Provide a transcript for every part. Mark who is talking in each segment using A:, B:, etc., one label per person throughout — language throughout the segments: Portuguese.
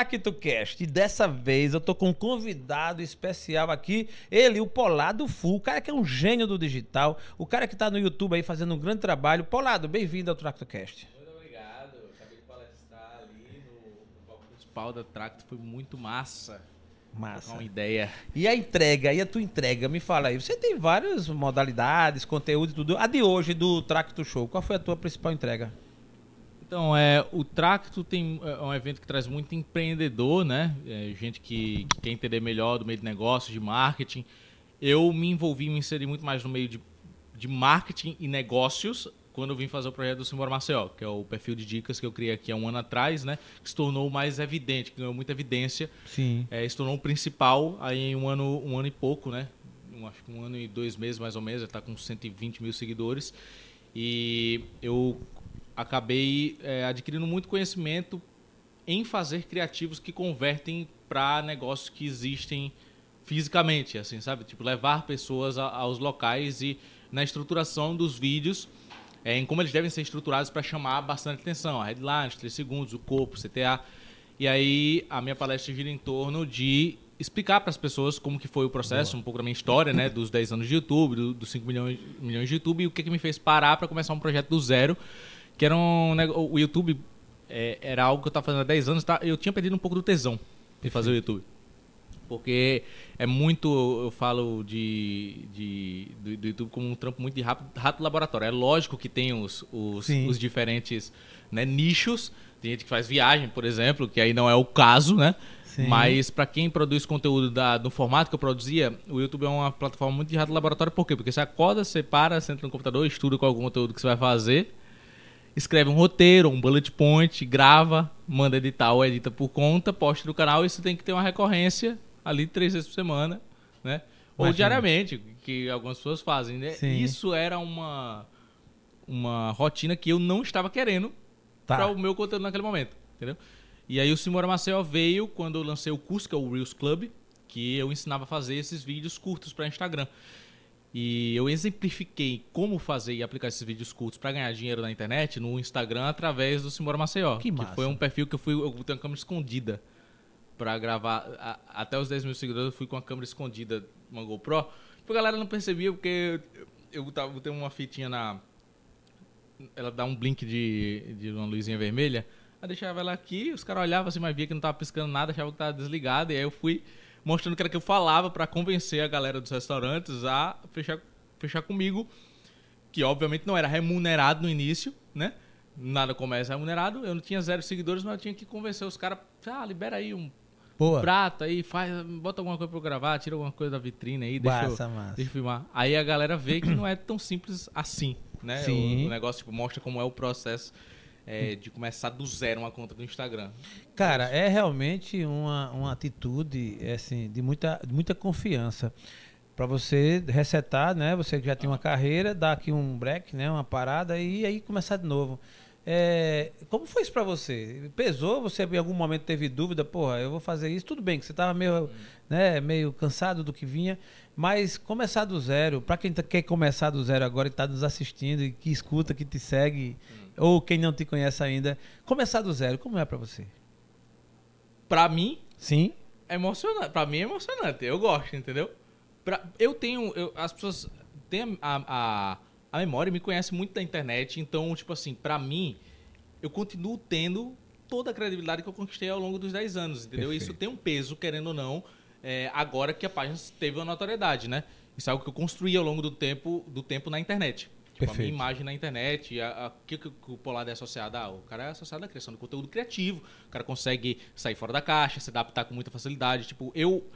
A: TractoCast. E dessa vez eu tô com um convidado especial aqui, ele, o Polado Full, o cara que é um gênio do digital, o cara que tá no YouTube aí fazendo um grande trabalho. Polado, bem-vindo ao TractoCast.
B: Muito obrigado. Acabei de palestrar ali no, no palco principal da Tracto, foi muito massa.
A: Massa.
B: Uma ideia.
A: E a entrega, e a tua entrega? Me fala aí. Você tem várias modalidades, conteúdo e tudo. A de hoje, do Tracto Show, qual foi a tua principal entrega?
B: Então, é, o Tracto tem, é um evento que traz muito empreendedor, né? É, gente que, que quer entender melhor do meio de negócio, de marketing. Eu me envolvi, me inseri muito mais no meio de, de marketing e negócios quando eu vim fazer o projeto do Simbora Maceió, que é o perfil de dicas que eu criei aqui há um ano atrás, né? Que se tornou mais evidente, que ganhou muita evidência.
A: Sim.
B: É, se tornou o principal aí em um ano, um ano e pouco, né? Um, acho que um ano e dois meses mais ou menos, está com 120 mil seguidores. E eu acabei é, adquirindo muito conhecimento em fazer criativos que convertem para negócios que existem fisicamente, assim, sabe? Tipo, levar pessoas a, aos locais e na estruturação dos vídeos, é, em como eles devem ser estruturados para chamar bastante atenção. A headline, 3 segundos, o corpo, CTA. E aí a minha palestra gira em torno de explicar para as pessoas como que foi o processo, Boa. um pouco da minha história, né, dos 10 anos de YouTube, do, dos 5 milhões, milhões de YouTube e o que, que me fez parar para começar um projeto do zero que era um o YouTube é, era algo que eu estava fazendo há 10 anos, tá? eu tinha perdido um pouco do tesão de fazer o YouTube. Porque é muito, eu falo de, de do, do, YouTube como um trampo muito de rato, rato laboratório. É lógico que tem os, os, os diferentes né, nichos. Tem gente que faz viagem, por exemplo, que aí não é o caso, né? Sim. Mas para quem produz conteúdo da, do formato que eu produzia, o YouTube é uma plataforma muito de rato laboratório. Por quê? Porque você acorda, você para, você entra no computador, estuda com algum conteúdo que você vai fazer escreve um roteiro, um bullet point, grava, manda editar ou edita por conta, posta no canal e você tem que ter uma recorrência ali três vezes por semana, né? Ou Imagina. diariamente, que algumas pessoas fazem, né? Sim. Isso era uma uma rotina que eu não estava querendo tá. para o meu conteúdo naquele momento, entendeu? E aí o Simora Maceió veio quando eu lancei o curso que é o Reels Club, que eu ensinava a fazer esses vídeos curtos para Instagram. E eu exemplifiquei como fazer e aplicar esses vídeos curtos para ganhar dinheiro na internet no Instagram através do Simbora Maceió.
A: Que,
B: que foi um perfil que eu fui. Eu tenho uma câmera escondida para gravar. A, até os 10 mil seguidores eu fui com a câmera escondida, uma GoPro. Tipo, a galera não percebia porque eu, eu, tava, eu tenho uma fitinha na. Ela dá um blink de, de uma luzinha vermelha. Aí deixava ela aqui, os caras olhavam assim, mas via que não tava piscando nada, achavam que tava desligado. E aí eu fui mostrando que era que eu falava para convencer a galera dos restaurantes a fechar, fechar comigo, que obviamente não era remunerado no início, né? Nada começa remunerado. Eu não tinha zero seguidores, mas eu tinha que convencer os caras, ah, libera aí um Boa. prato aí, faz, bota alguma coisa pra eu gravar, tira alguma coisa da vitrine aí, deixa, massa, eu, massa. deixa eu filmar. Aí a galera vê que não é tão simples assim, né? Sim. O, o negócio tipo, mostra como é o processo é, de começar do zero uma conta do Instagram?
A: Cara, é realmente uma, uma atitude assim, de, muita, de muita confiança para você resetar, né? Você que já tem uma carreira, dar aqui um break, né? Uma parada e aí começar de novo. É, como foi isso para você? Pesou? Você em algum momento teve dúvida? Porra, eu vou fazer isso. Tudo bem que você tava meio, hum. né, meio cansado do que vinha, mas começar do zero, para quem tá, quer começar do zero agora e está nos assistindo e que escuta, que te segue, hum ou quem não te conhece ainda, começar do zero, como é para você?
B: Para mim,
A: sim,
B: é emocionante. Para mim é emocionante. Eu gosto, entendeu? Pra, eu tenho, eu, as pessoas têm a, a, a memória, me conhecem muito da internet, então tipo assim, para mim, eu continuo tendo toda a credibilidade que eu conquistei ao longo dos 10 anos, entendeu? Perfeito. Isso tem um peso, querendo ou não, é, agora que a página teve uma notoriedade, né? Isso é algo que eu construí ao longo do tempo, do tempo na internet. Tipo, a minha imagem na internet, o que, que o Polado é associado? Ah, o cara é associado à criação de conteúdo criativo, o cara consegue sair fora da caixa, se adaptar com muita facilidade. Tipo, eu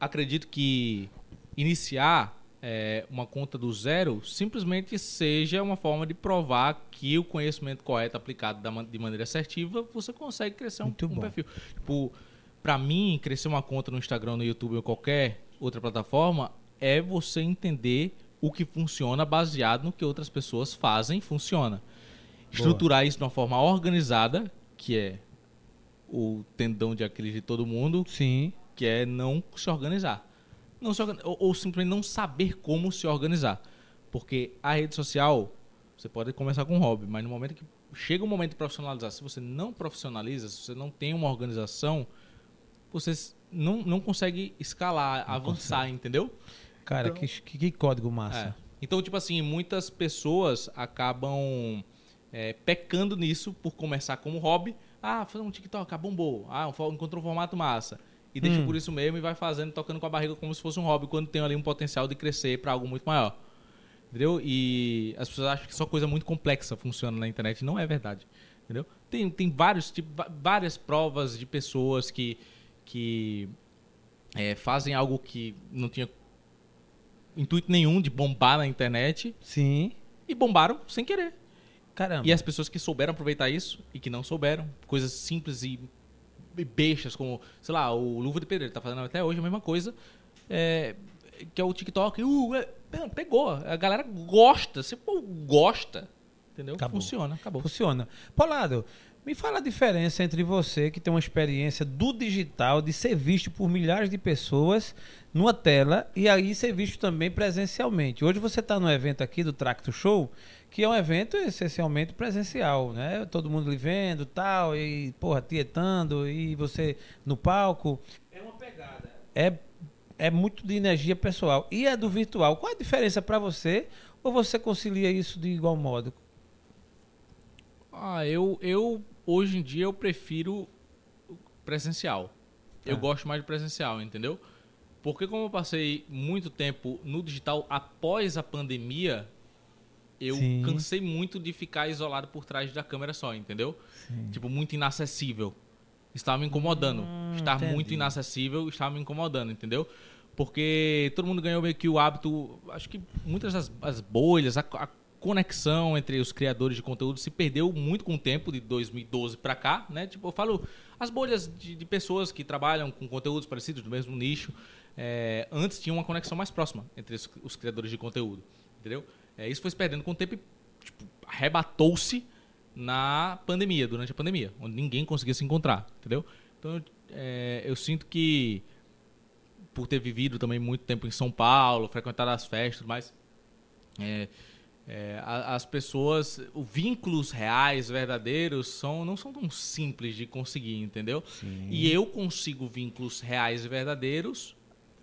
B: acredito que iniciar é, uma conta do zero simplesmente seja uma forma de provar que o conhecimento correto aplicado da, de maneira assertiva, você consegue crescer um, um perfil. Tipo, para mim, crescer uma conta no Instagram, no YouTube ou qualquer outra plataforma é você entender o que funciona baseado no que outras pessoas fazem funciona. Estruturar Boa. isso de uma forma organizada, que é o tendão de Aquiles de todo mundo,
A: Sim.
B: que é não se organizar. Não se organizar ou, ou simplesmente não saber como se organizar. Porque a rede social, você pode começar com um hobby, mas no momento que chega um momento de profissionalizar. Se você não profissionaliza, se você não tem uma organização, você não, não consegue escalar, não avançar, consegue. entendeu?
A: Cara, então, que, que, código massa. É.
B: Então, tipo assim, muitas pessoas acabam é, pecando nisso por começar como hobby. Ah, fazer um TikTok, ah, bombou. Ah, encontrou um formato massa. E deixa hum. por isso mesmo e vai fazendo, tocando com a barriga como se fosse um hobby, quando tem ali um potencial de crescer para algo muito maior. Entendeu? E as pessoas acham que só coisa muito complexa funciona na internet. Não é verdade. Entendeu? Tem, tem vários, tipo, várias provas de pessoas que, que é, fazem algo que não tinha intuito nenhum de bombar na internet.
A: Sim.
B: E bombaram sem querer.
A: Caramba.
B: E as pessoas que souberam aproveitar isso e que não souberam, coisas simples e bestas, como, sei lá, o Luva de Pedreiro tá fazendo até hoje a mesma coisa, é, que é o TikTok. Uh, é, pegou. A galera gosta. Você pô, gosta. Entendeu?
A: Acabou.
B: Funciona, acabou.
A: Funciona. Polado, me fala a diferença entre você, que tem uma experiência do digital, de ser visto por milhares de pessoas numa tela e aí ser visto também presencialmente. Hoje você está no evento aqui do Tracto Show, que é um evento essencialmente presencial, né? Todo mundo lhe vendo tal, e, porra, tietando, e você no palco. É uma pegada. É, é muito de energia pessoal. E é do virtual. Qual a diferença para você? Ou você concilia isso de igual modo?
B: Ah, eu, eu hoje em dia eu prefiro presencial. Eu ah. gosto mais de presencial, entendeu? Porque como eu passei muito tempo no digital após a pandemia, eu Sim. cansei muito de ficar isolado por trás da câmera só, entendeu? Sim. Tipo, muito inacessível. Estava me incomodando. Hum, Estar entendi. muito inacessível estava me incomodando, entendeu? Porque todo mundo ganhou meio que o hábito. Acho que muitas das as bolhas, a, a conexão entre os criadores de conteúdo se perdeu muito com o tempo, de 2012 para cá, né? Tipo, eu falo as bolhas de, de, pessoas que trabalham com conteúdos parecidos, do mesmo nicho. É, antes tinha uma conexão mais próxima entre os, os criadores de conteúdo, entendeu? É, isso foi se perdendo com o tempo e tipo, arrebatou-se na pandemia, durante a pandemia, onde ninguém conseguia se encontrar, entendeu? Então, é, eu sinto que, por ter vivido também muito tempo em São Paulo, frequentado as festas, mas é, é, as pessoas, os vínculos reais, verdadeiros, são, não são tão simples de conseguir, entendeu? Sim. E eu consigo vínculos reais e verdadeiros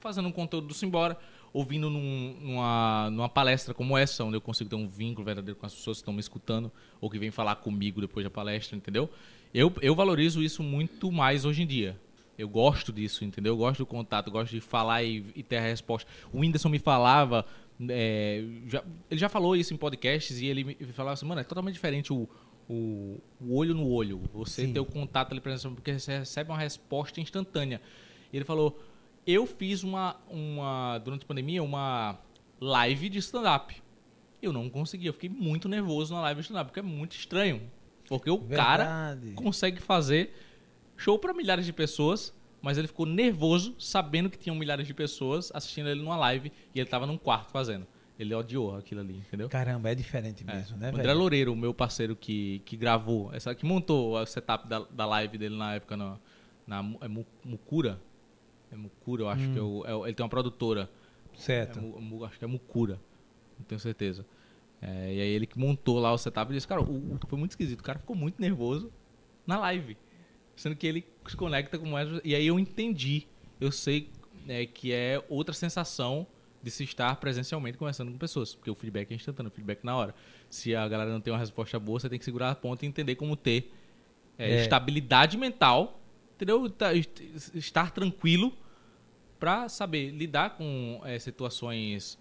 B: fazendo um conteúdo do Simbora, ouvindo num, numa, numa palestra como essa, onde eu consigo ter um vínculo verdadeiro com as pessoas que estão me escutando ou que vêm falar comigo depois da palestra, entendeu? Eu, eu valorizo isso muito mais hoje em dia. Eu gosto disso, entendeu? Eu gosto do contato, gosto de falar e, e ter a resposta. O Whindersson me falava é, já, ele já falou isso em podcasts e ele me falava assim, mano, é totalmente diferente o, o, o olho no olho. Você Sim. ter o contato ali, porque você recebe uma resposta instantânea. E ele falou, eu fiz uma, uma durante a pandemia, uma live de stand-up. Eu não consegui, eu fiquei muito nervoso na live de stand-up, porque é muito estranho. Porque o Verdade. cara consegue fazer show para milhares de pessoas mas ele ficou nervoso sabendo que tinham milhares de pessoas assistindo ele numa live e ele estava num quarto fazendo. Ele odiou aquilo ali, entendeu?
A: Caramba, é diferente é. mesmo, é. né,
B: André velho? Loureiro, o meu parceiro que, que gravou, essa, que montou o setup da, da live dele na época na, na é Mucura. É Mucura, eu acho hum. que é o, é, ele tem uma produtora.
A: Certo.
B: É, acho que é Mucura, não tenho certeza. É, e aí ele que montou lá o setup e disse, cara, o, foi muito esquisito. O cara ficou muito nervoso na live. Sendo que ele se conecta com mais. E aí eu entendi. Eu sei né, que é outra sensação de se estar presencialmente conversando com pessoas. Porque o feedback é instantâneo, o feedback na hora. Se a galera não tem uma resposta boa, você tem que segurar a ponta e entender como ter é, é. estabilidade mental, entendeu? Tá, estar tranquilo para saber lidar com é, situações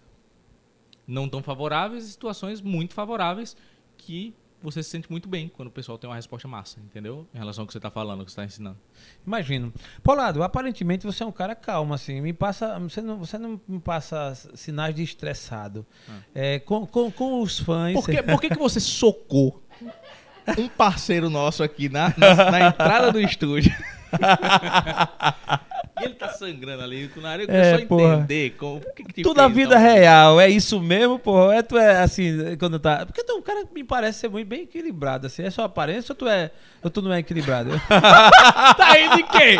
B: não tão favoráveis e situações muito favoráveis que você se sente muito bem quando o pessoal tem uma resposta massa, entendeu? Em relação ao que você está falando, ao que você está ensinando.
A: Imagino. Polado, aparentemente você é um cara calmo, assim. Me passa, você não, você não me passa sinais de estressado. Ah. É, com, com, com os fãs.
B: Por que, por que, que você socou um parceiro nosso aqui na, na, na entrada do estúdio? E ele tá sangrando ali, o nariz
A: é,
B: só porra. entender como, que que
A: Tudo a vida então, real, é isso mesmo, porra. É tu é assim, quando tá. Porque tu é um cara que me parece ser muito bem equilibrado, assim. É só aparência ou tu é. Ou tu não é equilibrado?
B: tá aí de quê?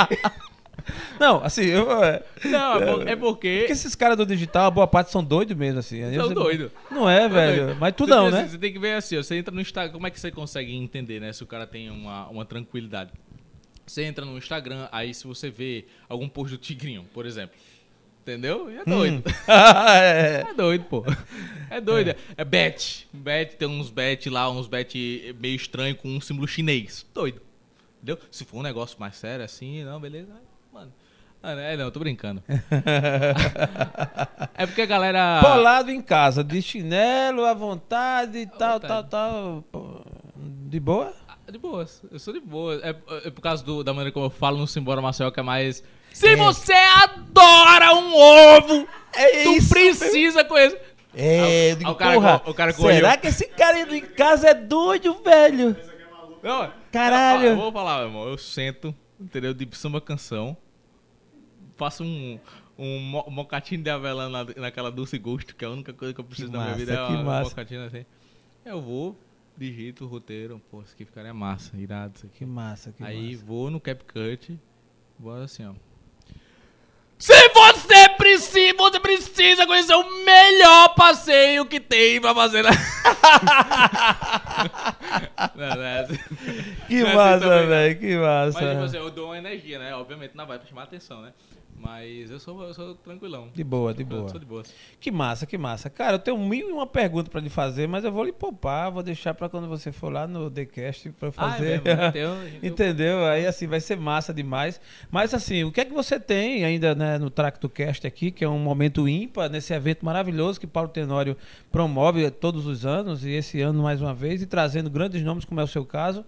A: Não, assim, eu, é,
B: Não, é, é porque.
A: porque esses caras do digital, a boa parte são doidos mesmo, assim.
B: São
A: você-
B: doidos.
A: Não é, velho.
B: doido.
A: Mas tu não, né?
B: assim, Você tem que ver assim, ó, você entra no Instagram, como é que você consegue entender, né? Se o cara tem uma, uma tranquilidade. Você entra no Instagram, aí se você vê algum post do Tigrinho, por exemplo. Entendeu? E é doido.
A: é.
B: É doido, pô. É doido. É, bet. Bet, tem uns bet lá, uns bet meio estranho com um símbolo chinês. Doido. Entendeu? Se for um negócio mais sério assim, não, beleza. Mano. É, não, eu tô brincando. é porque a galera.
A: Polado em casa, de chinelo, à vontade, tal,
B: vontade.
A: tal, tal. Pô, De boa?
B: De boas, eu sou de boa. É, é por causa do- da maneira como eu falo no Simbora Maceió, que é mais. Se você adora um ovo,
A: É
B: tu
A: isso
B: precisa conhecer.
A: É,
B: Aí
A: eu
B: o-
A: digo,
B: aí o cara
A: porra,
B: co- o cara
A: será
B: correu.
A: que esse cara indo em casa é doido, velho?
B: Não,
A: Caralho.
B: Eu, eu vou falar, meu irmão. Eu sento, entendeu? De samba canção. Faço um, um mo- mocatinho de avelã na, naquela doce gosto, que é a única coisa que eu preciso
A: Que
B: na minha
A: massa,
B: vida. É
A: que
B: uma
A: massa.
B: mocatina assim. Eu vou, digito o roteiro. Pô, isso aqui ficaria massa, irado. Isso aqui.
A: Que massa, que
B: Aí
A: massa.
B: vou no CapCut, vou assim, ó. Se você precisa, você precisa conhecer o melhor passeio que tem pra fazer na... não, não é assim.
A: Que
B: Não é assim
A: massa, velho, que
B: Mas, tipo
A: massa.
B: assim, eu dou uma energia, né? Obviamente não vai pra chamar atenção, né? Mas eu sou, eu sou tranquilão.
A: De boa, de boa.
B: sou de boa.
A: Que massa, que massa. Cara, eu tenho mil e uma pergunta pra lhe fazer, mas eu vou lhe poupar, vou deixar pra quando você for lá no TheCast pra eu
B: Ah, é
A: fazer.
B: mesmo, né?
A: Entendeu? Aí assim vai ser massa demais. Mas assim, o que é que você tem ainda né, no Tracto Cast aqui, que é um momento ímpar nesse evento maravilhoso que Paulo Tenório promove todos os anos e esse ano mais uma vez e trazendo grandes nomes como é o seu caso.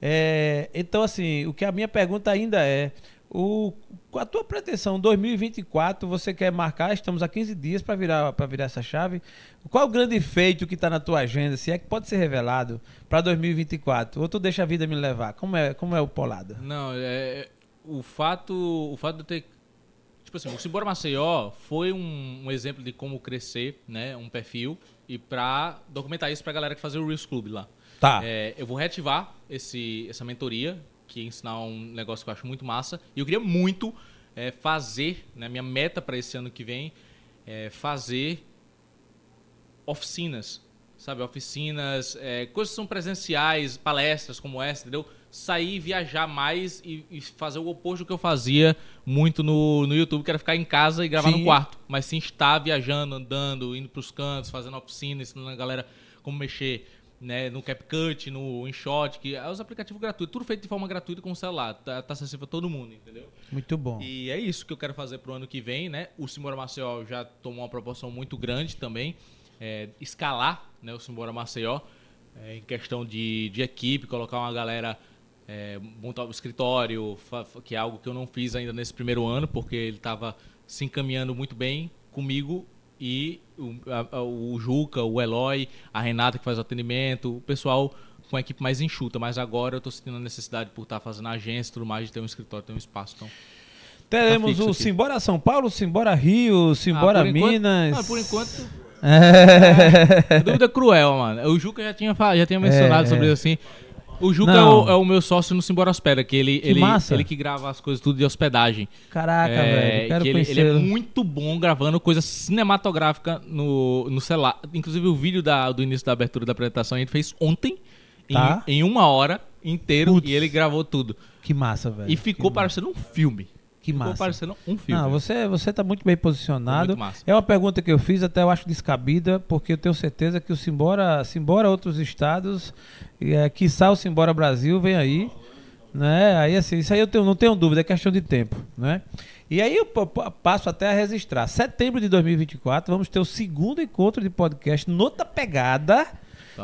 A: É, então assim, o que a minha pergunta ainda é o, a tua pretensão 2024, você quer marcar? Estamos a 15 dias para virar para virar essa chave. Qual o grande feito que está na tua agenda? Se é que pode ser revelado para 2024? Ou tu deixa a vida me levar? Como é, como é o polado?
B: Não, é, o fato, o fato de ter tipo assim, o Simbora Maceió foi um, um exemplo de como crescer, né, um perfil e pra documentar isso pra galera que fazer o Reels Club lá.
A: Tá.
B: É, eu vou reativar esse, essa mentoria, que ensinar um negócio que eu acho muito massa. E eu queria muito é, fazer, né, minha meta para esse ano que vem é fazer oficinas, sabe? Oficinas, é, coisas que são presenciais, palestras como essa, entendeu? Sair, viajar mais e, e fazer o oposto do que eu fazia muito no, no YouTube, que era ficar em casa e gravar
A: Sim.
B: no quarto. Mas sim estar viajando, andando, indo pros cantos, fazendo oficina, ensinando a galera como mexer né, no CapCut, no InShot, que é os aplicativos gratuitos, tudo feito de forma gratuita com o celular, tá, tá acessível a todo mundo, entendeu?
A: Muito bom.
B: E é isso que eu quero fazer pro ano que vem, né? O Simbora Maceió já tomou uma proporção muito grande também. é, escalar né, o Simbora Maceió é, em questão de, de equipe, colocar uma galera, é, montar um escritório, que é algo que eu não fiz ainda nesse primeiro ano, porque ele estava se encaminhando muito bem comigo e o, a- o Juca, o Eloy, a Renata que faz o atendimento, o pessoal com a equipe mais enxuta, mas agora eu estou sentindo a necessidade por estar fazendo agência e tudo mais, de ter um escritório, ter um espaço. Então,
A: Teremos
B: fixo
A: o
B: aqui.
A: Simbora São Paulo, Simbora Rio, Simbora
B: Ah, por enquanto-
A: Minas.
B: Ah, por enquanto,
A: É.
B: dúvida cruel, mano. O Juca já tinha, já tinha mencionado
A: É,
B: sobre
A: é.
B: isso assim. O Juca é o, é o meu sócio no Simbora Hospeda, que ele, ele,
A: massa.
B: ele que grava as coisas tudo de hospedagem.
A: Caraca,
B: É,
A: velho. Quero
B: que ele, ele é muito bom gravando coisa cinematográfica no, no celular. Inclusive o vídeo da, do início da abertura da apresentação a gente fez ontem, em-
A: Tá.
B: em, uma hora inteiro,
A: Putz.
B: e ele gravou tudo.
A: Que massa, velho.
B: E ficou
A: que
B: parecendo um filme.
A: Que
B: ficou
A: massa.
B: parecendo um filme.
A: Não, você, você tá muito bem posicionado.
B: Muito massa.
A: É uma pergunta que eu fiz, até eu acho descabida, porque eu tenho certeza que o Simbora, Simbora outros estados, e é, quiçá o Simbora Brasil vem aí, né? Aí assim, isso aí eu tenho, não tenho dúvida, é questão de tempo, né? E aí eu pa- pa- passo até a registrar. Setembro de 2024, vamos ter o segundo encontro de podcast Nota Pegada.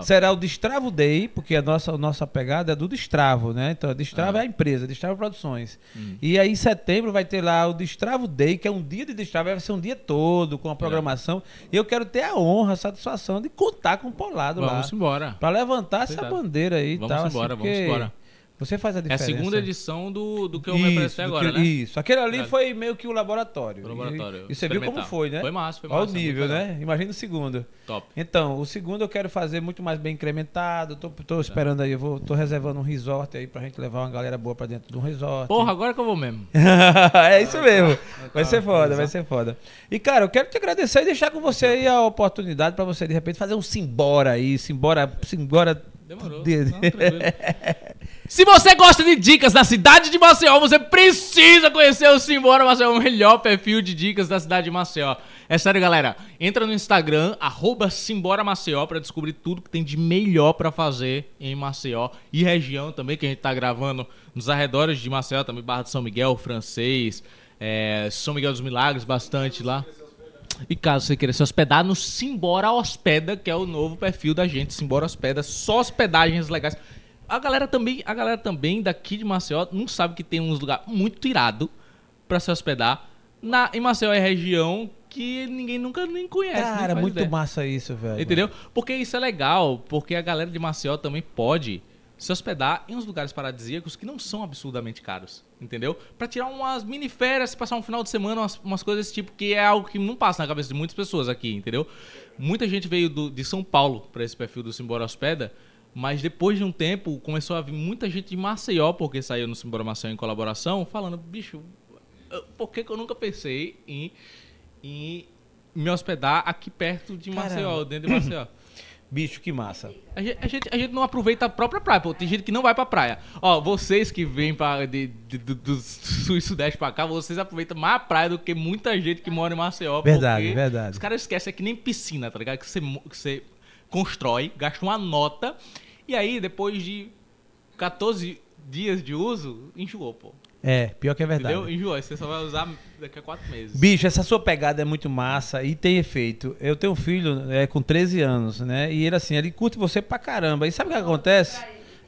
A: Será o Destravo Day, porque a nossa, a nossa pegada é do Destravo, né? Então, Destravo
B: Ah.
A: é a empresa, Destravo Produções.
B: Hum.
A: E aí, em setembro, vai ter lá o Destravo Day, que é um dia de Destravo, vai ser um dia todo com a programação. E eu quero ter a honra, a satisfação de contar com o Polado lá.
B: Vamos embora.
A: Pra levantar essa bandeira aí e
B: Vamos
A: tal.
B: embora,
A: assim,
B: vamos embora.
A: Você faz a
B: É a
A: diferença.
B: segunda edição do, do que eu me apresentei agora,
A: que-
B: né?
A: Isso. Aquele ali
B: Verdade.
A: foi meio que o laboratório.
B: O laboratório,
A: E, e você viu como foi, né?
B: Foi massa, foi
A: Olha
B: massa,
A: o nível, né? Imagina o segundo.
B: Top.
A: Então, o segundo eu quero fazer muito mais bem incrementado. Tô, tô esperando aí, eu vou, tô reservando um resort aí pra gente levar uma galera boa pra dentro de um resort.
B: Porra, agora que eu vou mesmo.
A: é isso mesmo. Vai ser foda, vai ser foda. E, cara, eu quero te agradecer e deixar com você aí a oportunidade pra você, de repente, fazer um simbora aí, simbora, simbora.
B: Demorou.
A: de-
B: Não, tranquilo. Se você gosta de dicas da cidade de Maceió, você precisa conhecer o Simbora Maceió, o melhor perfil de dicas da cidade de Maceió. É sério, galera. Entra no Instagram, arroba Simbora Maceió, pra descobrir tudo que tem de melhor pra fazer em Maceió e região também, que a gente tá gravando nos arredores de Maceió, também Barra de São Miguel, Francês, é, São Miguel dos Milagres, bastante lá. E caso você queira se hospedar no Simbora Hospeda, que é o novo perfil da gente, Simbora Hospeda, só hospedagens legais. A galera também, a galera também daqui de Maceió não sabe que tem uns lugares muito irado pra se hospedar. Na, em Maceió é região que ninguém nunca nem conhece. nem
A: Cara,
B: faz
A: muito
B: ideia.
A: massa isso, velho.
B: Entendeu? Porque isso é legal, porque a galera de Maceió também pode se hospedar em uns lugares paradisíacos que não são absurdamente caros, entendeu? Pra tirar umas mini férias, passar um final de semana, umas, umas coisas desse tipo, que é algo que não passa na cabeça de muitas pessoas aqui, entendeu? Muita gente veio do- de São Paulo pra esse perfil do Simbora Hospeda, mas depois de um tempo começou a vir muita gente de Maceió, porque saiu no Simbora Maceió em colaboração, falando, bicho, por que, que eu nunca pensei em, em me hospedar aqui perto de
A: Caramba.
B: Maceió, dentro de Maceió?
A: Bicho, que massa.
B: A gente, a, gente, a gente não aproveita a própria praia, pô. Tem gente que não vai pra praia. Ó, vocês que vêm pra, de, de- do, do sul e sudeste pra cá, vocês aproveitam mais a praia do que muita gente que mora em Maceió.
A: Verdade, verdade.
B: Os caras esquecem, é que nem piscina, tá ligado? Que você, que você constrói, gasta uma nota, e aí depois de 14 dias de uso, enjoou, pô.
A: É, pior que é verdade.
B: Entendeu? Enjoou. Você só vai usar daqui a 4 meses.
A: Bicho, essa sua pegada é muito massa e tem efeito. Eu tenho um filho é, com 13 anos, né? E ele assim, ele curte você pra caramba. E sabe o que acontece?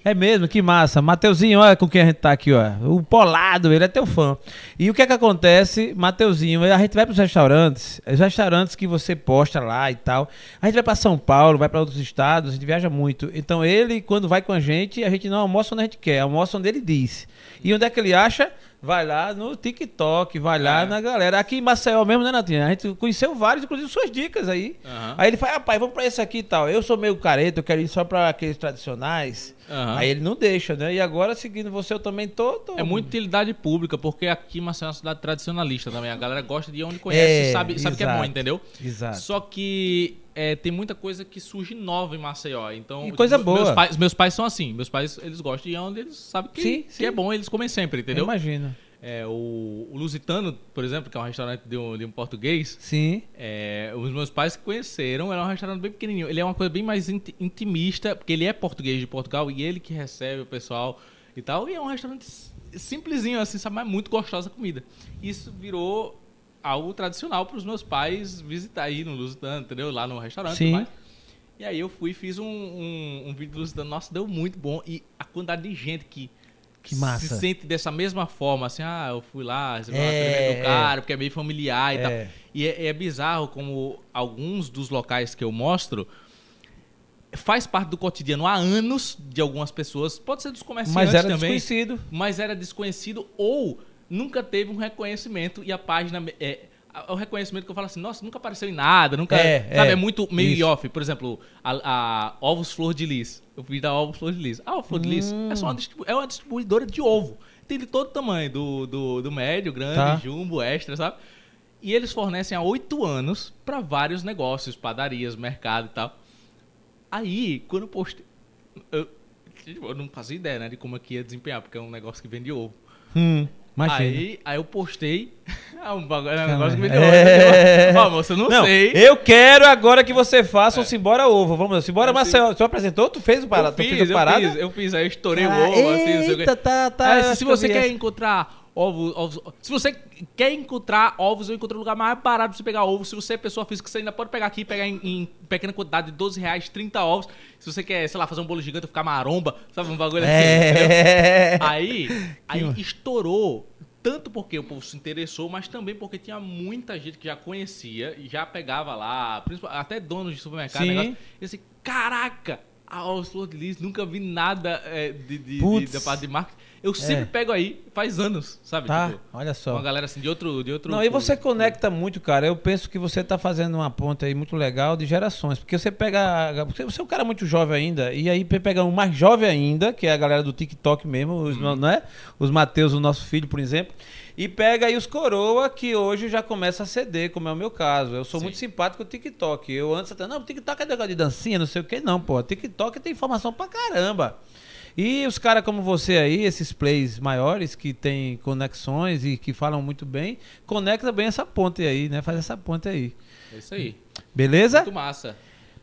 A: É mesmo, que massa. Mateuzinho, olha com quem a gente tá aqui, ó. O Polado, ele é teu fã. E o que é que acontece, Mateuzinho? A gente vai pros restaurantes, os restaurantes que você posta lá e tal. A gente vai pra São Paulo, vai pra outros estados, a gente viaja muito. Então ele, quando vai com a gente, a gente não almoça onde a gente quer, almoça onde ele diz. E onde é que ele acha? Vai lá no TikTok, vai lá
B: É.
A: na galera. Aqui em Maceió mesmo, né, Natinha? A gente conheceu vários, inclusive suas dicas aí.
B: Aham.
A: Aí ele fala, rapaz, vamos pra esse aqui e tal. Eu sou meio careta, eu quero ir só pra aqueles tradicionais.
B: Aham.
A: Aí ele não deixa, né? E agora, seguindo você, eu também tô. tô-
B: É muita utilidade pública, porque aqui Maceió é uma cidade tradicionalista também. A galera gosta de onde conhece,
A: É,
B: sabe, sabe que é bom, entendeu?
A: Exato.
B: Só que é, tem muita coisa que surge nova em Maceió. Então,
A: E coisa boa.
B: Meus pais, meus pais são assim. Meus pais, eles gostam de onde eles sabem que,
A: Sim,
B: que
A: sim.
B: é bom, eles comem sempre,
A: Eu
B: entendeu?
A: imagino.
B: É, o, o Lusitano, por exemplo, que é um restaurante de um, de um português,
A: Sim.
B: é, os meus pais que conheceram, era um restaurante bem pequenininho. Ele é uma coisa bem mais inti- intimista, porque ele é português de Portugal e ele que recebe o pessoal e tal. E é um restaurante simplesinho, assim, sabe? Mas muito gostosa a comida. Isso virou algo tradicional para os meus pais visitar aí no Lusitano, entendeu? Lá no restaurante e
A: Sim.
B: mais. E aí eu fui e fiz um, um, um vídeo do Lusitano. Nossa, deu muito bom. E a quantidade de gente que
A: Que massa.
B: se sente dessa mesma forma, assim, ah, eu fui lá, um
A: É,
B: atendimento
A: é.
B: caro, porque é meio familiar e
A: É.
B: tal. E é, é bizarro como alguns dos locais que eu mostro faz parte do cotidiano há anos de algumas pessoas, pode ser dos comerciantes
A: Mas era
B: também,
A: desconhecido.
B: mas era desconhecido ou nunca teve um reconhecimento e a página é a- o reconhecimento que eu falo assim, nossa, nunca apareceu em nada, nunca,
A: É,
B: sabe,
A: é,
B: é, muito meio
A: isso.
B: off. Por exemplo, a, a Ovos Flor de Lis. Eu fiz da Ovos Flor de Lis. Ah, a Flor de Lis
A: Hum.
B: é só uma, distribu- é uma distribuidora de ovo. Tem de todo tamanho, do, do, do médio, grande,
A: Tá.
B: jumbo, extra, sabe? E eles fornecem há oito anos para vários negócios, padarias, mercado e tal. Aí, quando eu postei. Eu, eu não fazia ideia, né, de como é que ia desempenhar, porque é um negócio que vende ovo.
A: Hum, imagina.
B: Aí, aí eu postei. É um, bagulho, é um negócio que vende ovo.
A: É.
B: Ó, moça, eu não, sei.
A: Eu quero agora que você faça um Simbora Ovo. Vamos, Simbora
B: É,
A: Maceió. Você apresentou? Tu fez o parada?
B: eu
A: Tu
B: fiz,
A: fez a
B: eu
A: parada?
B: fiz, eu fiz, aí eu estourei
A: Ah,
B: o ovo, assim, não o quê.
A: Eita, tá, tá.
B: Aí, se
A: eu
B: você quer encontrar ovos, ovos. Se você quer encontrar ovos, eu encontrei um lugar mais barato pra você pegar ovos. Se você é pessoa física, você ainda pode pegar aqui e pegar em, em pequena quantidade de 12 reais, 30 ovos. Se você quer, sei lá, fazer um bolo gigante ficar maromba, sabe? Um bagulho assim.
A: É.
B: Aí, aí
A: massa.
B: estourou. Tanto porque o povo se interessou, mas também porque tinha muita gente que já conhecia e já pegava lá, até donos de supermercado,
A: Sim.
B: negócio, e assim, caraca, Ah, os Flor de Lis, nunca vi nada é, de, de, de, da parte de marketing. Eu sempre
A: É.
B: pego aí, faz anos, sabe?
A: Tá,
B: Tipo,
A: olha só.
B: uma galera assim de outro. De outro
A: Não, e você conecta muito, cara. Eu penso que você está fazendo uma ponta aí muito legal de gerações. Porque você pega. Você é um cara muito jovem ainda, e aí pega um mais jovem ainda, que é a galera do TikTok mesmo, os, não é? Os Mateus, o nosso filho, por exemplo. E pega aí os coroa que hoje já começa a ceder, como é o meu caso. Eu sou
B: Sim.
A: muito simpático com o TikTok. Eu antes até, não, o TikTok é negócio de dancinha, não sei o que, não, pô. TikTok tem informação pra caramba. E os caras como você aí, esses plays maiores que tem conexões e que falam muito bem, conecta bem essa ponte aí, né? Faz essa ponte aí.
B: É isso aí.
A: Beleza?
B: Muito massa.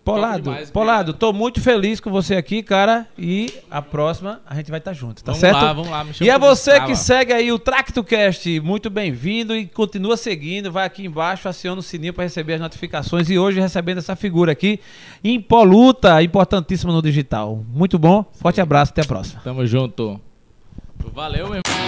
A: Polado,
B: demais,
A: Polado, tô muito feliz com você aqui, cara. E a próxima a gente vai estar junto, tá
B: vamos
A: certo?
B: lá, vamos lá. Me chama
A: E
B: que
A: você que segue aí o TractoCast, muito bem-vindo e continua seguindo. Vai aqui embaixo, aciona o sininho para receber as notificações. E hoje recebendo essa figura aqui, impoluta, importantíssima no digital. Muito bom, forte abraço, até a próxima.
B: Tamo junto. Valeu, meu irmão.